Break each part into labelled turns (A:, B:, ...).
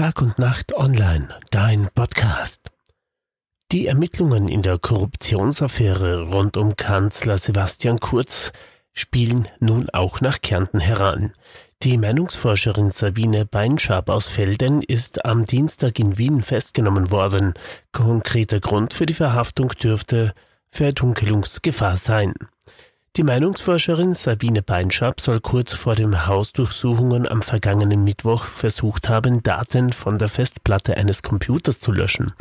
A: Tag und Nacht Online, dein Podcast. Die Ermittlungen in der Korruptionsaffäre rund um Kanzler Sebastian Kurz spielen nun auch nach Kärnten heran. Die Meinungsforscherin Sabine Beinschab aus Felden ist am Dienstag in Wien festgenommen worden. Konkreter Grund für die Verhaftung dürfte Verdunkelungsgefahr sein. Die Meinungsforscherin Sabine Beinschab soll kurz vor den Hausdurchsuchungen am vergangenen Mittwoch versucht haben, Daten von der Festplatte eines Computers zu löschen.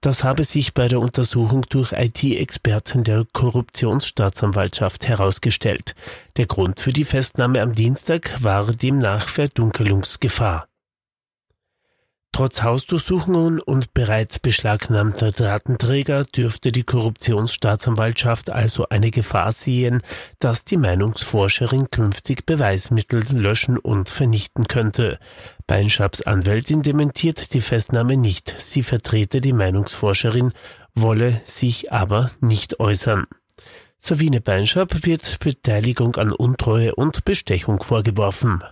A: Das habe sich bei der Untersuchung durch IT-Experten der Korruptionsstaatsanwaltschaft herausgestellt. Der Grund für die Festnahme am Dienstag war demnach Verdunkelungsgefahr. Trotz Hausdurchsuchungen und bereits beschlagnahmter Datenträger dürfte die Korruptionsstaatsanwaltschaft also eine Gefahr sehen, dass die Meinungsforscherin künftig Beweismittel löschen und vernichten könnte. Beinschabs Anwältin dementiert die Festnahme nicht. Sie vertrete die Meinungsforscherin, wolle sich aber nicht äußern. Sabine Beinschab wird Beteiligung an Untreue und Bestechung vorgeworfen.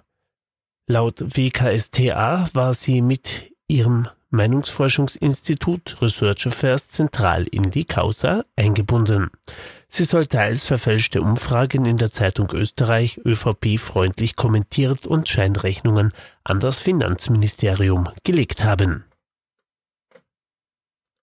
A: Laut WKSTA war sie mit ihrem Meinungsforschungsinstitut Research Affairs zentral in die Causa eingebunden. Sie soll teils verfälschte Umfragen in der Zeitung Österreich ÖVP freundlich kommentiert und Scheinrechnungen an das Finanzministerium gelegt haben.